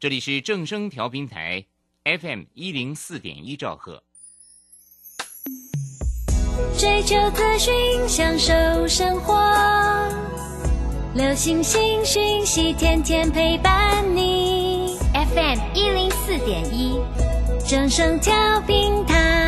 这里是正声调频台 FM 一零四点一兆赫。追求资讯，享受生活，流星星讯息，天天陪伴你。FM 一零四点一，正声调频台。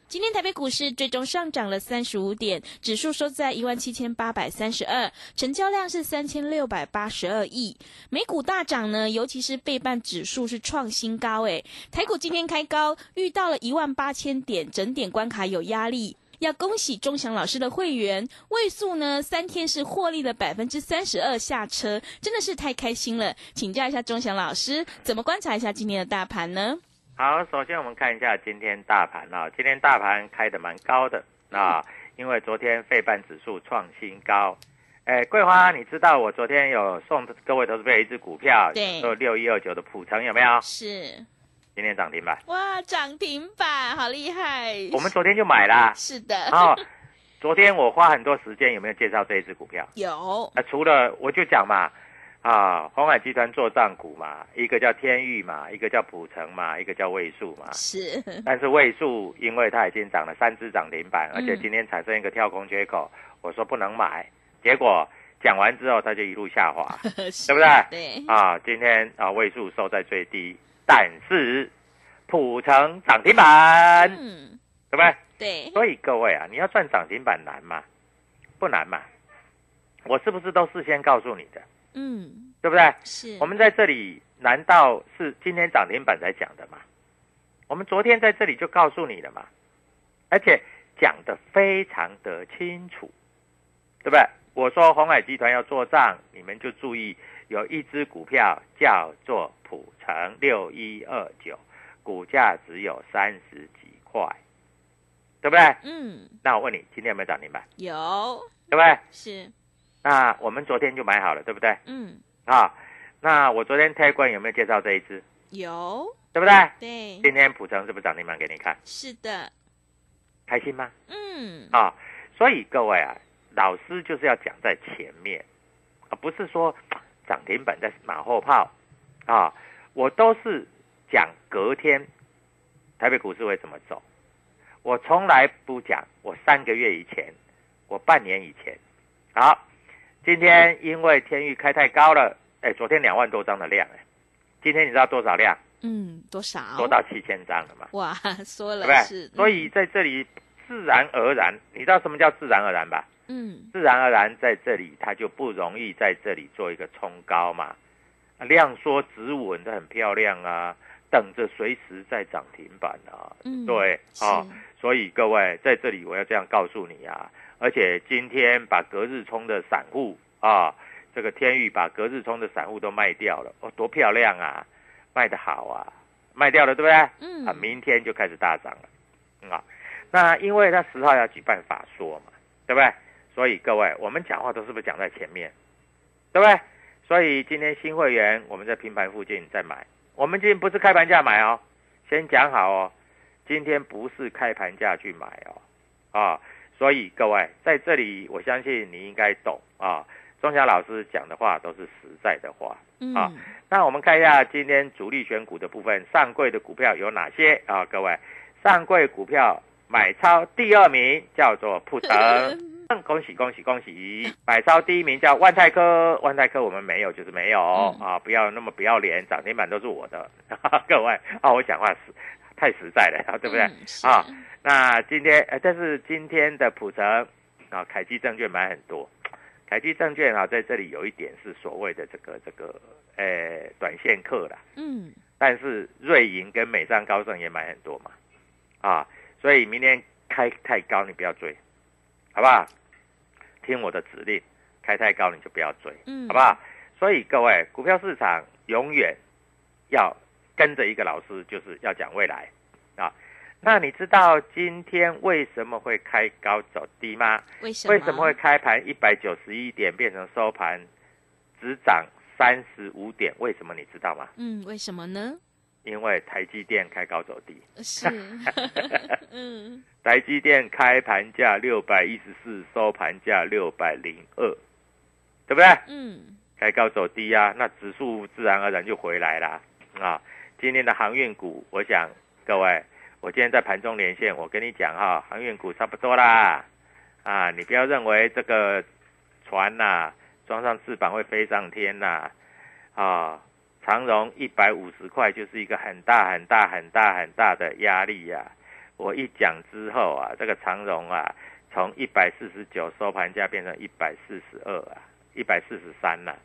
今天台北股市最终上涨了三十五点，指数收在一万七千八百三十二，成交量是三千六百八十二亿。美股大涨呢，尤其是倍半指数是创新高，诶，台股今天开高，遇到了一万八千点整点关卡有压力。要恭喜钟祥老师的会员，位数呢三天是获利了百分之三十二下车，真的是太开心了。请教一下钟祥老师，怎么观察一下今天的大盘呢？好，首先我们看一下今天大盘啊，今天大盘开的蛮高的啊，因为昨天费半指数创新高。哎，桂花，你知道我昨天有送各位投资朋友一只股票，对，六一二九的普成有没有？是，今天涨停板。哇，涨停板，好厉害！我们昨天就买啦。是的。然后昨天我花很多时间，有没有介绍这一只股票？有。啊，除了我就讲嘛。啊，红海集团做账股嘛，一个叫天域嘛，一个叫普成嘛，一个叫位数嘛。是。但是位数因为它已经涨了三只涨停板，而且今天产生一个跳空缺口，我说不能买，结果讲完之后它就一路下滑，对不对？对。啊，今天啊位数收在最低，但是普成涨停板，嗯，对不对？对。所以各位啊，你要赚涨停板难吗？不难嘛。我是不是都事先告诉你的？嗯，对不对？是我们在这里，难道是今天涨停板才讲的吗？我们昨天在这里就告诉你了嘛，而且讲的非常的清楚，对不对？我说红海集团要做账，你们就注意，有一只股票叫做普成六一二九，股价只有三十几块，对不对？嗯。那我问你，今天有没有涨停板？有，对不对？是。那我们昨天就买好了，对不对？嗯。啊，那我昨天开关有没有介绍这一支？有，对不对？对。今天普成是不是涨停板给你看？是的。开心吗？嗯。啊，所以各位啊，老师就是要讲在前面，而不是说涨停板在马后炮啊。我都是讲隔天台北股市会怎么走，我从来不讲我三个月以前，我半年以前。好。今天因为天域开太高了，哎，昨天两万多张的量，哎，今天你知道多少量？嗯，多少？多到七千张了嘛？哇，说了是。所以在这里自然而然，你知道什么叫自然而然吧？嗯，自然而然在这里它就不容易在这里做一个冲高嘛，量缩止稳的很漂亮啊，等着随时在涨停板啊。嗯，对啊，所以各位在这里我要这样告诉你啊。而且今天把隔日冲的散户啊，这个天宇把隔日冲的散户都卖掉了，哦，多漂亮啊，卖得好啊，卖掉了对不对？嗯。啊，明天就开始大涨了，嗯啊，那因为他十号要举办法说嘛，对不对？所以各位，我们讲话都是不是讲在前面，对不对？所以今天新会员我们在平盘附近再买，我们今天不是开盘价买哦，先讲好哦，今天不是开盘价去买哦，啊，所以各位在这里，我相信你应该懂啊，钟祥老师讲的话都是实在的话。嗯啊那我们看一下今天主力选股的部分，上柜的股票有哪些啊？各位，上柜股票买超第二名叫做普腾，恭喜恭喜恭喜！买超第一名叫万泰科，万泰科我们没有就是没有、嗯啊，不要那么不要脸，涨停板都是我的，各位啊，我讲话实太实在了，对不对？嗯啊那今天呃，但是今天的普成啊，凯基证券买很多，凯基证券啊，在这里有一点是所谓的这个这个呃短线客啦，嗯但是瑞银跟美商高盛也买很多嘛，啊，所以明天开太高你不要追，好不好？听我的指令，开太高你就不要追，嗯，好不好？所以各位，股票市场永远要跟着一个老师，就是要讲未来啊。那你知道今天为什么会开高走低吗？为什么？为什么会开盘一百九十一点变成收盘只涨三十五点？为什么你知道吗？嗯，为什么呢？因为台积电开高走低，是，嗯台积电开盘价六百一十四，收盘价六百零二，对不对？嗯开高走低啊，那指数自然而然就回来啦。啊。今天的航运股，我想各位，我今天在盘中连线，我跟你讲哈，航运股差不多啦。啊，你不要认为这个船呐、装上翅膀会飞上天呐、啊。长荣一百五十块就是一个很大很大很大很大的压力呀、我一讲之后啊，这个长荣啊，从一百四十九收盘价变成一百四十二啊，一百四十三了，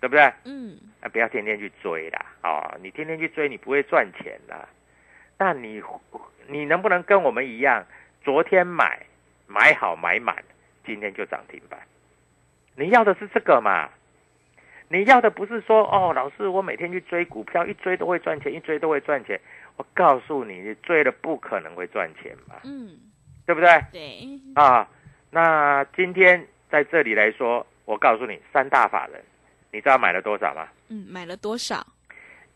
对不对？嗯啊，不要天天去追啦，哦，你天天去追，你不会赚钱啦。那你你能不能跟我们一样，昨天买买好买满，今天就涨停板？你要的是这个嘛？你要的不是说哦，老师，我每天去追股票，一追都会赚钱，一追都会赚钱。我告诉你，你追了不可能会赚钱嘛，嗯，对不对？对，啊，那今天在这里来说，我告诉你，三大法人，你知道买了多少吗？嗯，买了多少？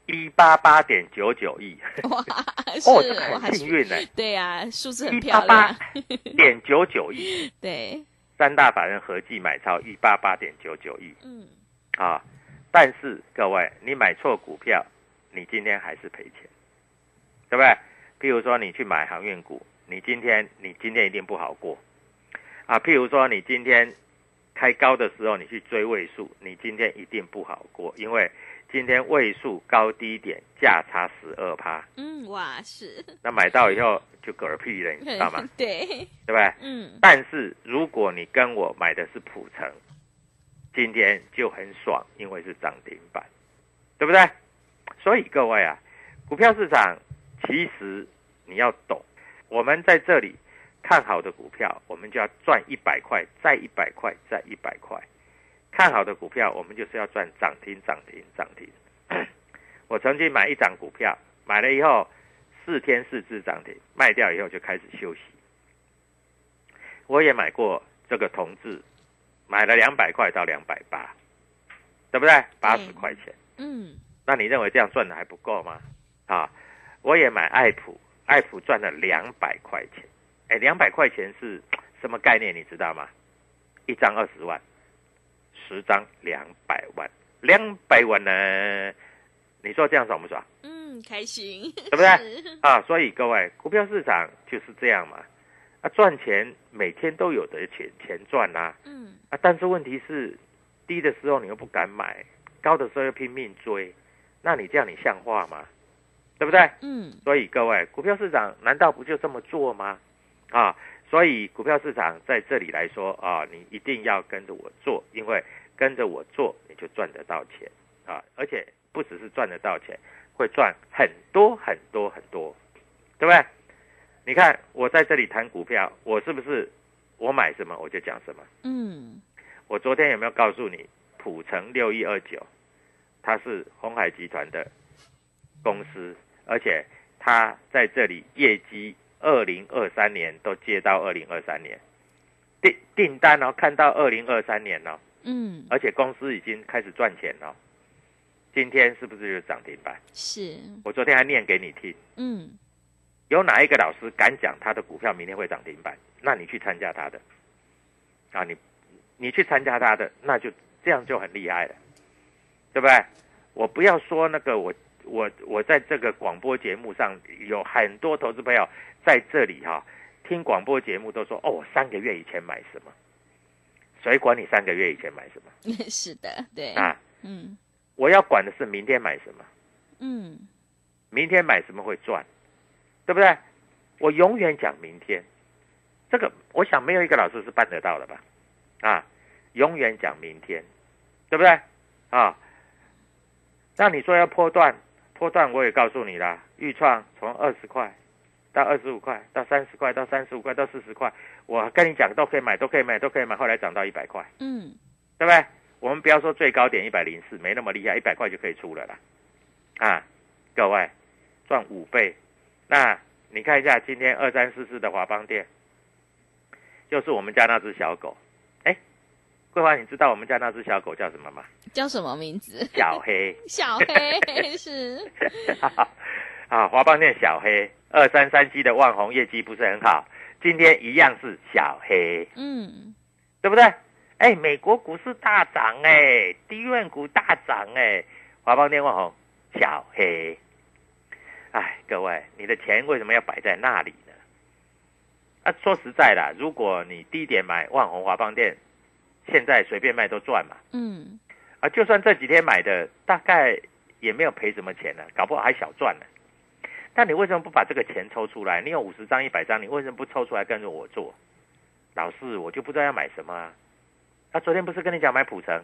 一八八点九九亿，哇，是，哦，很幸运呢，对呀，数字很一漂八八亮，点九九亿，对，三大法人合计买超一八八点九九亿。嗯。啊！但是各位，你买错股票，你今天还是赔钱，对不对？譬如说你去买航运股，你今天你今天一定不好过。啊！譬如说你今天开高的时候，你去追位数，你今天一定不好过，因为今天位数高低点价差十二趴，嗯，哇，是，那买到以后就嗝屁了，你知道吗？对，对不对？嗯但是如果你跟我买的是普成，今天就很爽，因为是涨停板，对不对？所以各位啊，股票市场其实你要懂，我们在这里看好的股票，我们就要赚一百块，再一百块，再一百块。看好的股票，我们就是要赚涨停、涨停、涨停。我曾经买一张股票，买了以后四天四只涨停，卖掉以后就开始休息。我也买过这个同志，买了两百块到两百八，对不对？八十块钱。嗯那你认为这样赚的还不够吗？啊，我也买爱普，爱普赚了两百块钱。哎，两百块钱是什么概念？你知道吗？一张二十万，十张两百万，两百万呢？你说这样爽不爽？嗯，开心，对不对是啊，所以各位，股票市场就是这样嘛。啊，赚钱每天都有的钱钱赚啦、嗯啊，但是问题是，低的时候你又不敢买，高的时候又拼命追，那你这样你像话吗？对不对？嗯所以各位，股票市场难道不就这么做吗？啊，所以股票市场在这里来说啊，你一定要跟着我做，因为跟着我做你就赚得到钱啊，而且不只是赚得到钱，会赚很多很多很多，对不对？你看我在这里谈股票，我是不是我买什么我就讲什么？嗯我昨天有没有告诉你，普成六一二九，它是红海集团的公司，而且它在这里业绩二零二三年都接到二零二三年订订单哦，看到二零二三年哦，嗯，而且公司已经开始赚钱了。今天是不是就是涨停板？是，我昨天还念给你听，嗯，有哪一个老师敢讲他的股票明天会涨停板？那你去参加他的，啊，你你去参加他的，那就这样就很厉害了，对不对？我不要说那个我我我在这个广播节目上有很多投资朋友在这里哈、听广播节目都说哦，我三个月以前买什么，谁管你三个月以前买什么 是的，对，啊？嗯我要管的是明天买什么。嗯，明天买什么会赚，对不对？我永远讲明天，这个我想没有一个老师是办得到的吧？啊，永远讲明天，对不对？啊，那你说要破断，破断我也告诉你啦，预创从二十块到二十五块，到三十块，到三十五块，到四十块，我跟你讲都可以买，都可以买，都可以买，后来涨到一百块，嗯，对不对？我们不要说最高点一百零四，没那么厉害，一百块就可以出了啦。啊，各位赚五倍，那你看一下今天二三四四的华邦店，就是我们家那只小狗。哎，桂花，你知道我们家那只小狗叫什么吗？叫什么名字？小黑。小黑是，啊，华邦店小黑，二三三七的万红业绩不是很好，今天一样是小黑，嗯，对不对？哎，美国股市大涨哎，低润股大涨哎，华邦电万红小黑。哎，各位，你的钱为什么要摆在那里呢？啊，说实在的，如果你低点买万红华邦店，现在随便卖都赚嘛。嗯，啊，就算这几天买的，大概也没有赔什么钱呢，搞不好还小赚呢。但你为什么不把这个钱抽出来？你有五十张、一百张，你为什么不抽出来跟着我做？老师，我就不知道要买什么啊。啊，昨天不是跟你讲买普成？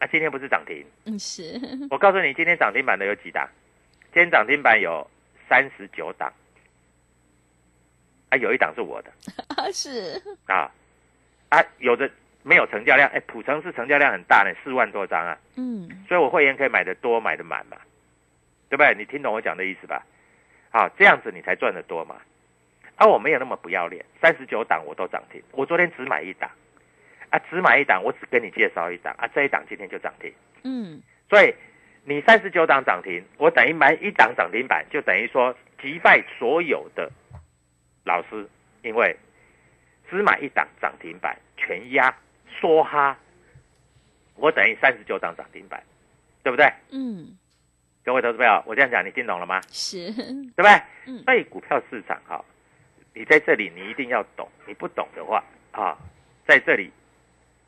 啊，今天不是涨停？嗯是，我告诉你，今天涨停板的有几档？今天涨停板有三十九档，啊，有一档是我的 是，啊，啊，有的没有成交量，哎，普成是成交量很大呢，四万多张啊，嗯所以我会员可以买的多，买的满嘛，对不对？你听懂我讲的意思吧？好，这样子你才赚得多嘛。啊，我没有那么不要脸，三十九档我都涨停，我昨天只买一档，啊，只买一档，我只跟你介绍一档，啊，这一档今天就涨停，嗯所以你三十九档涨停，我等于买一档涨停板，就等于说击败所有的老师，因为只买一档涨停板，全压梭哈，我等于三十九档涨停板，对不对？嗯各位投资朋友，我这样讲你听懂了吗？是，对不对？嗯所以股票市场哈，你在这里你一定要懂，你不懂的话啊，在这里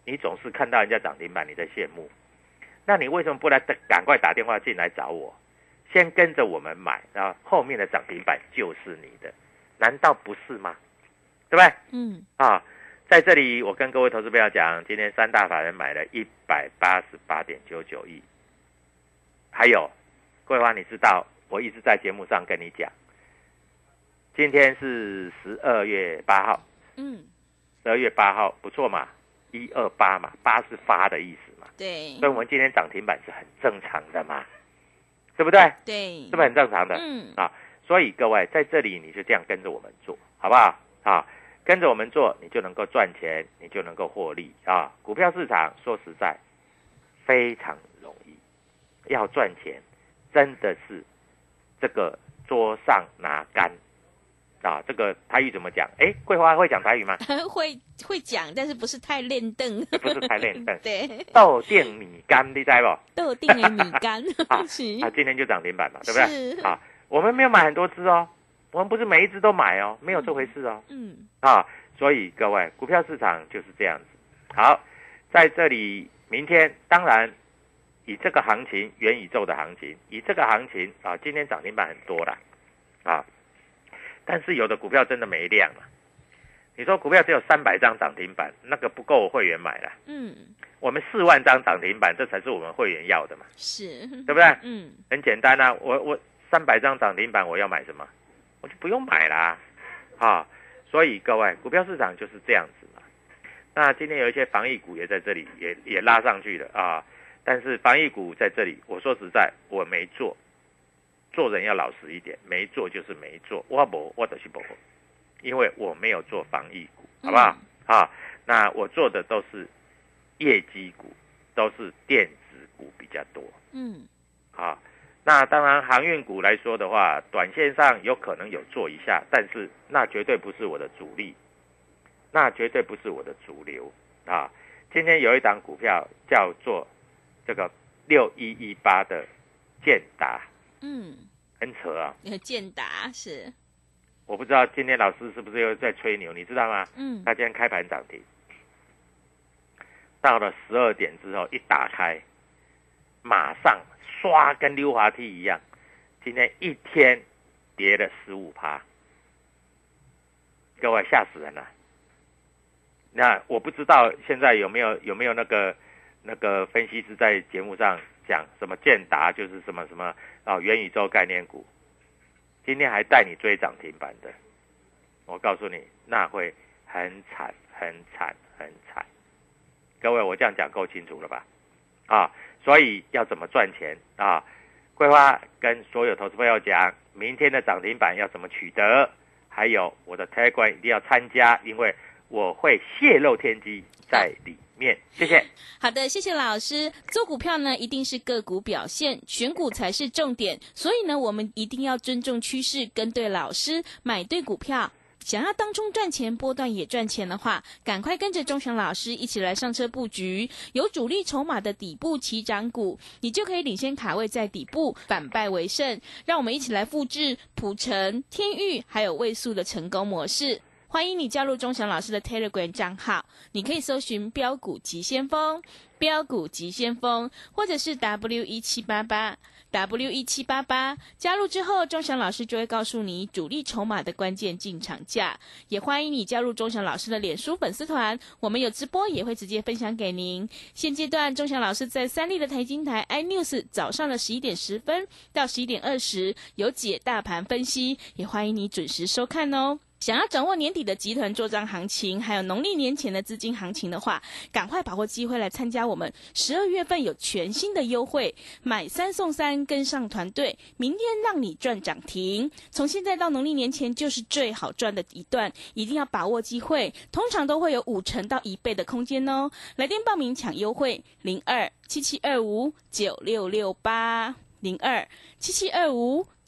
你总是看到人家涨停板，你在羡慕，那你为什么不来赶快打电话进来找我，先跟着我们买，然后后面的涨停板就是你的，难道不是吗？对不对？嗯啊，在这里我跟各位投资朋友讲，今天三大法人买了一百八十八点九九亿，还有桂花，你知道我一直在节目上跟你讲，今天是十二月八号，嗯，十二月八号不错嘛，一二八嘛，八是发的意思嘛，对所以我们今天涨停板是很正常的嘛，对不对？对，是不是很正常的？嗯啊，所以各位在这里你就这样跟着我们做，好不好？啊，跟着我们做，你就能够赚钱，你就能够获利啊。股票市场说实在非常容易，要赚钱真的是这个桌上拿杆啊。这个台语怎么讲？哎，桂花会讲台语吗？会会讲，但是不是太练凳，不是太练凳 对，豆电米干，你知不？豆定的米干 啊今天就涨停板嘛，对不对？是啊，我们没有买很多只哦，我们不是每一只都买哦，没有这回事哦。嗯啊，所以各位，股票市场就是这样子。好，在这里，明天当然以这个行情，元宇宙的行情，以这个行情啊，今天涨停板很多啦，啊，但是有的股票真的没量了。你说股票只有三百张涨停板，那个不够我会员买了。嗯我们四万张涨停板，这才是我们会员要的嘛，是，对不对？嗯很简单啊，我我三百张涨停板，我要买什么？我就不用买啦，啊，所以各位，股票市场就是这样子嘛。那今天有一些防疫股也在这里，也也拉上去了啊。但是防疫股在这里，我说实在，我没做，做人要老实一点，没做就是没做，我不我的是不，因为我没有做防疫股，好不好？啊，那我做的都是业绩股，都是电子股比较多。嗯，啊，那当然航运股来说的话，短线上有可能有做一下，但是那绝对不是我的主力，那绝对不是我的主流啊。今天有一档股票叫做这个六一一八的建达，嗯，很扯啊！建达是，我不知道今天老师是不是又在吹牛，你知道吗？嗯，他今天开盘涨停，到了十二点之后一打开，马上刷跟溜滑梯一样，今天一天跌了十五趴，各位吓死人了。那我不知道现在有没有有没有那个那个分析师在节目上讲什么建达就是什么什么啊元宇宙概念股，今天还带你追涨停板的，我告诉你那会很惨很惨很惨。各位我这样讲够清楚了吧？啊，所以要怎么赚钱啊？桂花跟所有投资朋友讲，明天的涨停板要怎么取得，还有我的 Telegram 一定要参加，因为。我会泄露天机在里谢谢。好的，谢谢老师。做股票呢，一定是个股表现，选股才是重点。所以呢，我们一定要尊重趋势，跟对老师，买对股票。想要当中赚钱，波段也赚钱的话，赶快跟着钟祥老师一起来上车布局，有主力筹码的底部起涨股，你就可以领先卡位在底部，反败为胜。让我们一起来复制普成、天域还有位数的成功模式。欢迎你加入钟祥老师的 Telegram 账号，你可以搜寻“标股急先锋”、“标股急先锋”，或者是 W 一七八八 W 一七八八。加入之后，钟祥老师就会告诉你主力筹码的关键进场价。也欢迎你加入钟祥老师的脸书粉丝团，我们有直播也会直接分享给您。现阶段，钟祥老师在三立的台经台 iNews 早上的十一点十分到十一点二十有解大盘分析，也欢迎你准时收看哦。想要掌握年底的集团做账行情，还有农历年前的资金行情的话，赶快把握机会来参加我们十二月份有全新的优惠，买三送三，跟上团队，明天让你赚涨停。从现在到农历年前就是最好赚的一段，一定要把握机会，通常都会有五成到一倍的空间哦。来电报名抢优惠，零二七七二五九六六八零二七七二五。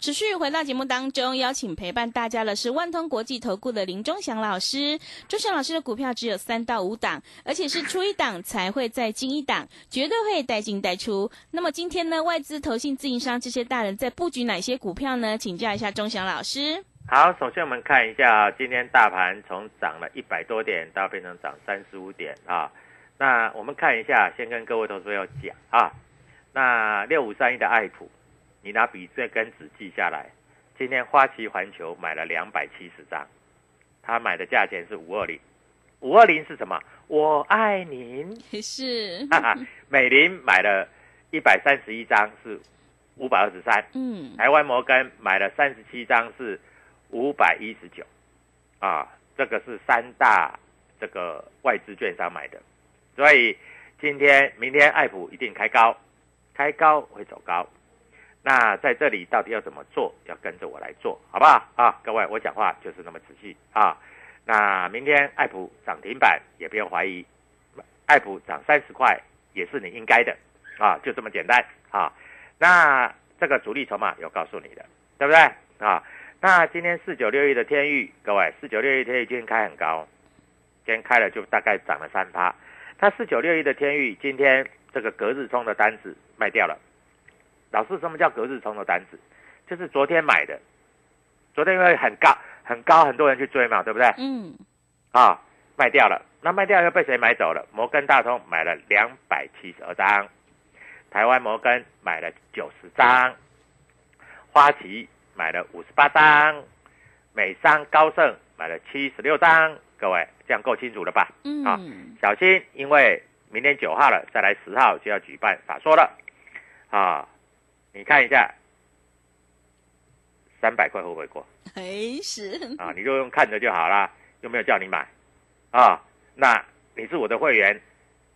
持续回到节目当中，邀请陪伴大家的是万通国际投顾的林忠祥老师。忠祥老师的股票只有三到五档，而且是出一档才会再进一档，绝对会带进带出。那么今天呢，外资、投信、自营商这些大人在布局哪些股票呢？请教一下忠祥老师。好，首先我们看一下今天大盘从涨了一百多点到变成涨三十五点啊。那我们看一下，先跟各位投资友讲啊，那六五三一的爱普。你拿笔这根纸记下来，今天花旗环球买了两百七十张，他买的价钱是五二零，五二零是什么？我爱您。是。美林买了一百三十一张是五百二十三，嗯，台湾摩根买了三十七张是五百一十九，啊，这个是三大这个外资券商买的，所以今天明天爱普一定开高，开高会走高。那在这里到底要怎么做？要跟着我来做，好不好啊？各位，我讲话就是那么仔细啊。那明天爱普涨停板也不用怀疑，爱普涨三十块也是你应该的啊，就这么简单啊。那这个主力筹码有告诉你的，对不对啊？那今天四九六一的天域，各位四九六一天域今天开很高，今天开了就大概涨了三趴。它四九六一的天域今天这个隔日冲的单子卖掉了。老师，什么叫隔日冲的单子？就是昨天买的，昨天因为很高很高，很多人去追嘛，对不对？嗯。啊，卖掉了，那卖掉又被谁买走了？摩根大通买了两百七十二张，台湾摩根买了九十张，花旗买了五十八张，美商高盛买了七十六张。各位，这样够清楚了吧？嗯，啊小心，因为明天九号了，再来十号就要举办法说了，啊，你看一下，三百块会不会过？哎是，啊，你就用看着就好啦，又没有叫你买，啊，那你是我的会员，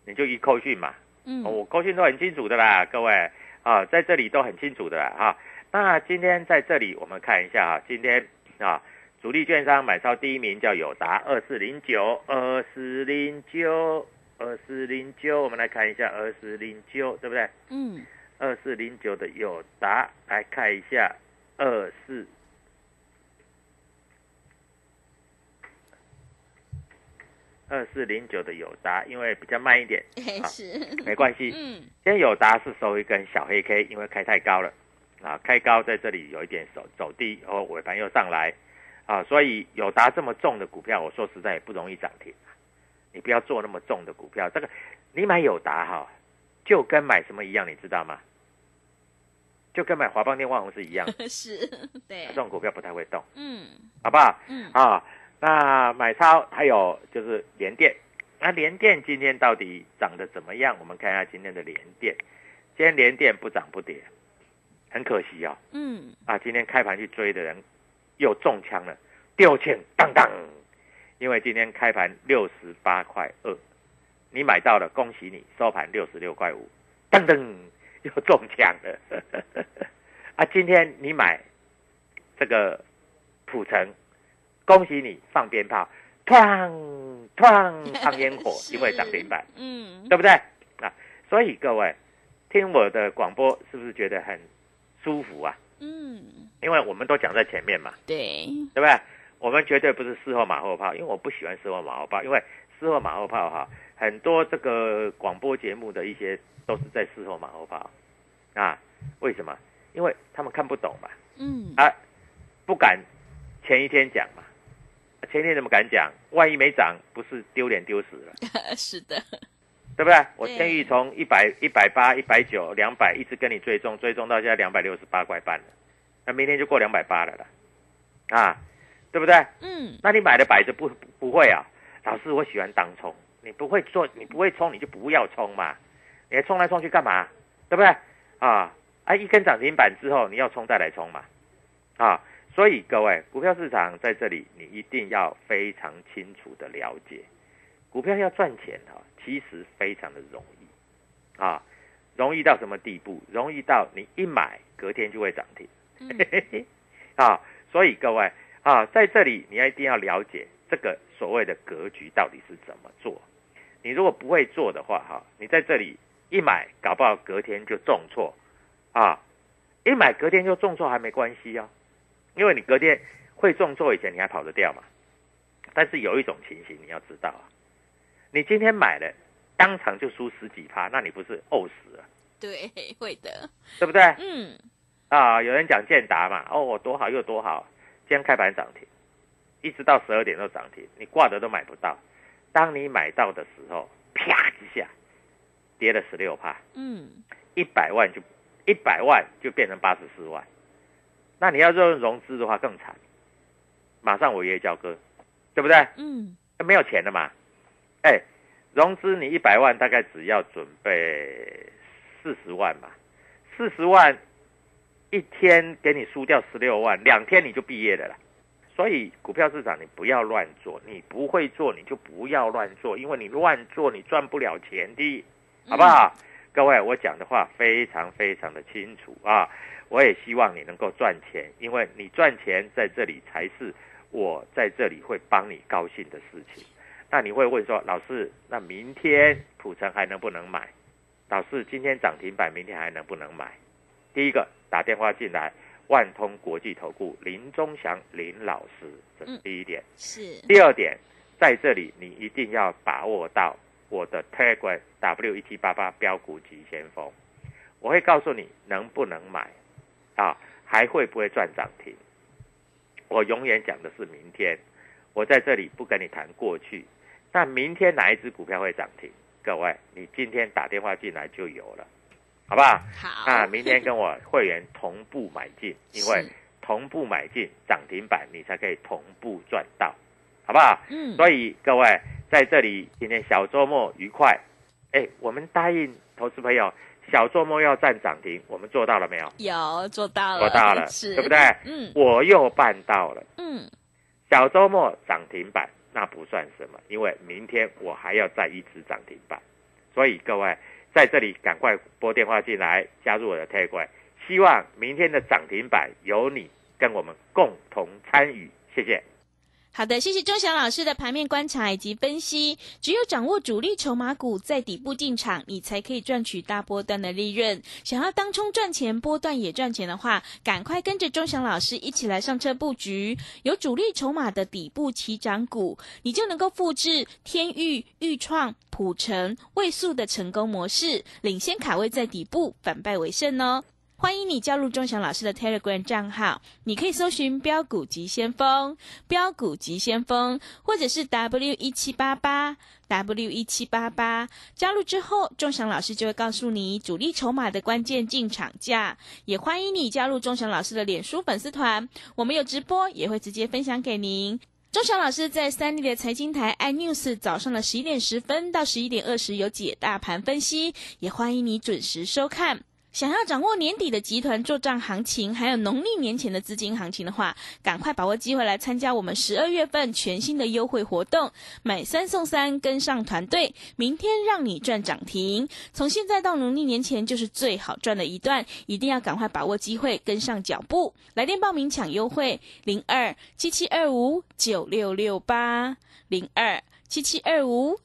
你就一扣讯嘛，嗯。哦我扣讯都很清楚的啦，各位。啊，在这里都很清楚的啦哈、那今天在这里我们看一下啊，今天啊，主力券商买超第一名叫友达二四零九二四零九二四零九，我们来看一下二四零九，对不对？嗯，二四零九的友达，来看一下二四。二四零九的友达，因为比较慢一点，是，没关系。嗯，今天友达是收一根小黑 K，因为开太高了，啊，开高在这里有一点走走低，然后尾盘又上来，啊，所以友达这么重的股票，我说实在也不容易涨停。你不要做那么重的股票，这个你买友达哈，就跟买什么一样，你知道吗？就跟买华邦电、万宏是一样，是，对。这，种股票不太会动，嗯。好不好？嗯，啊，那买超还有就是联电，那联电今天到底涨得怎么样？我们看一下今天的联电，今天联电不涨不跌，很可惜哦。嗯，啊，今天开盘去追的人又中枪了，六千当当，因为今天开盘六十八块二，你买到了，恭喜你，收盘六十六块五，噔噔 又中奖了。啊，今天你买这个普城，恭喜你放鞭炮，砰砰 放烟火，因为涨停板。嗯，对不对啊？所以各位听我的广播是不是觉得很舒服啊？嗯，因为我们都讲在前面嘛，对，对不对？我们绝对不是事后马后炮，因为我不喜欢事后马后炮，因为事后马后炮哈，很多这个广播节目的一些都是在事后马后炮啊。为什么？因为他们看不懂嘛，嗯，啊，不敢前一天讲嘛。前一天怎么敢讲？万一没涨，不是丢脸丢死了？是的，对不对？我对天域从一百、一百八、一百九、两百，一直跟你追踪，追踪到现在两百六十八块半了，那明天就过两百八了啦，啊，对不对？嗯，那你买的摆着不不不会啊？老师，我喜欢当冲，你不会做，你不会冲，你就不要冲嘛，你还冲来冲去干嘛？对不对？啊啊，一根涨停板之后，你要冲再来冲嘛，啊，所以各位，股票市场在这里，你一定要非常清楚的了解，股票要赚钱哈、其实非常的容易，啊，容易到什么地步？容易到你一买隔天就会涨停，嗯。啊，所以各位啊，在这里你要一定要了解这个所谓的格局到底是怎么做。你如果不会做的话，哈，你在这里一买，搞不好隔天就重挫，啊，一买隔天就重挫还没关系哦，因为你隔天会重挫以前你还跑得掉嘛。但是有一种情形你要知道啊，你今天买了，当场就输十几趴，那你不是呕死了，对，会的，对不对？嗯，啊，有人讲建达嘛，哦，多好又多好，今天开盘涨停，一直到十二点都涨停，你挂的都买不到。当你买到的时候，啪一下跌了十六趴，嗯，一百万就一百万就变成八十四万，那你要用融资的话更惨，马上违约交割，对不对？嗯，没有钱了嘛，哎，融资你一百万大概只要准备四十万嘛，四十万一天给你输掉十六万，两天你就毕业了啦。所以股票市场你不要乱做，你不会做你就不要乱做，因为你乱做你赚不了钱的，好不好？各位，我讲的话非常非常的清楚啊！我也希望你能够赚钱，因为你赚钱在这里才是我在这里会帮你高兴的事情。那你会问说，老师，那明天普城还能不能买？老师，今天涨停板，明天还能不能买？第一个打电话进来，万通国际投顾林忠祥林老师，这是第一点。是，第二点，在这里你一定要把握到我的 Telegram W 一七八八标股急先锋，我会告诉你能不能买，啊，还会不会赚涨停。我永远讲的是明天，我在这里不跟你谈过去，那明天哪一只股票会涨停？各位，你今天打电话进来就有了，好不好？好那，明天跟我会员同步买进，因为同步买进涨停板，你才可以同步赚到，好不好？嗯，所以各位在这里，今天小周末愉快。哎，我们答应投资朋友，小周末要站涨停，我们做到了没有？有做到了，做到了，是对不对？嗯我又办到了。嗯，小周末涨停板那不算什么，因为明天我还要再一次涨停板，所以各位在这里赶快拨电话进来加入我的 Telegram，希望明天的涨停板由你跟我们共同参与，谢谢。好的，谢谢钟祥老师的盘面观察以及分析。只有掌握主力筹码股在底部进场，你才可以赚取大波段的利润。想要当冲赚钱，波段也赚钱的话，赶快跟着钟祥老师一起来上车布局有主力筹码的底部起涨股，你就能够复制天域、豫创、普成、位数的成功模式，领先卡位在底部，反败为胜哦。欢迎你加入钟祥老师的 Telegram 账号，你可以搜寻“标股急先锋”、“标股急先锋”，或者是 W 一七八八 W 一七八八。加入之后，钟祥老师就会告诉你主力筹码的关键进场价。也欢迎你加入钟祥老师的脸书粉丝团，我们有直播，也会直接分享给您。钟祥老师在三立的财经台 iNews 早上的十一点十分到十一点二十有解大盘分析，也欢迎你准时收看。想要掌握年底的集团做账行情，还有农历年前的资金行情的话，赶快把握机会来参加我们十二月份全新的优惠活动，买三送三，跟上团队，明天让你赚涨停。从现在到农历年前就是最好赚的一段，一定要赶快把握机会，跟上脚步。来电报名抢优惠，零二七七二五九六六八零二。七七二五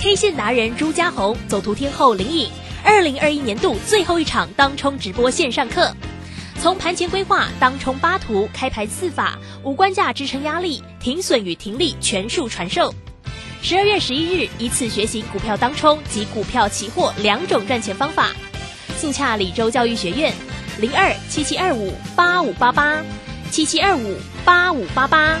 K 线达人朱家红，走图天后林颖，二零二一年度最后一场当冲直播线上课，从盘前规划、当冲八图、开盘四法、无关价支撑压力、停损与停利全数传授。十二月十一日，一次学习股票当冲及股票期货两种赚钱方法。速洽李州教育学院，零二七七二五八五八八七七二五八五八八。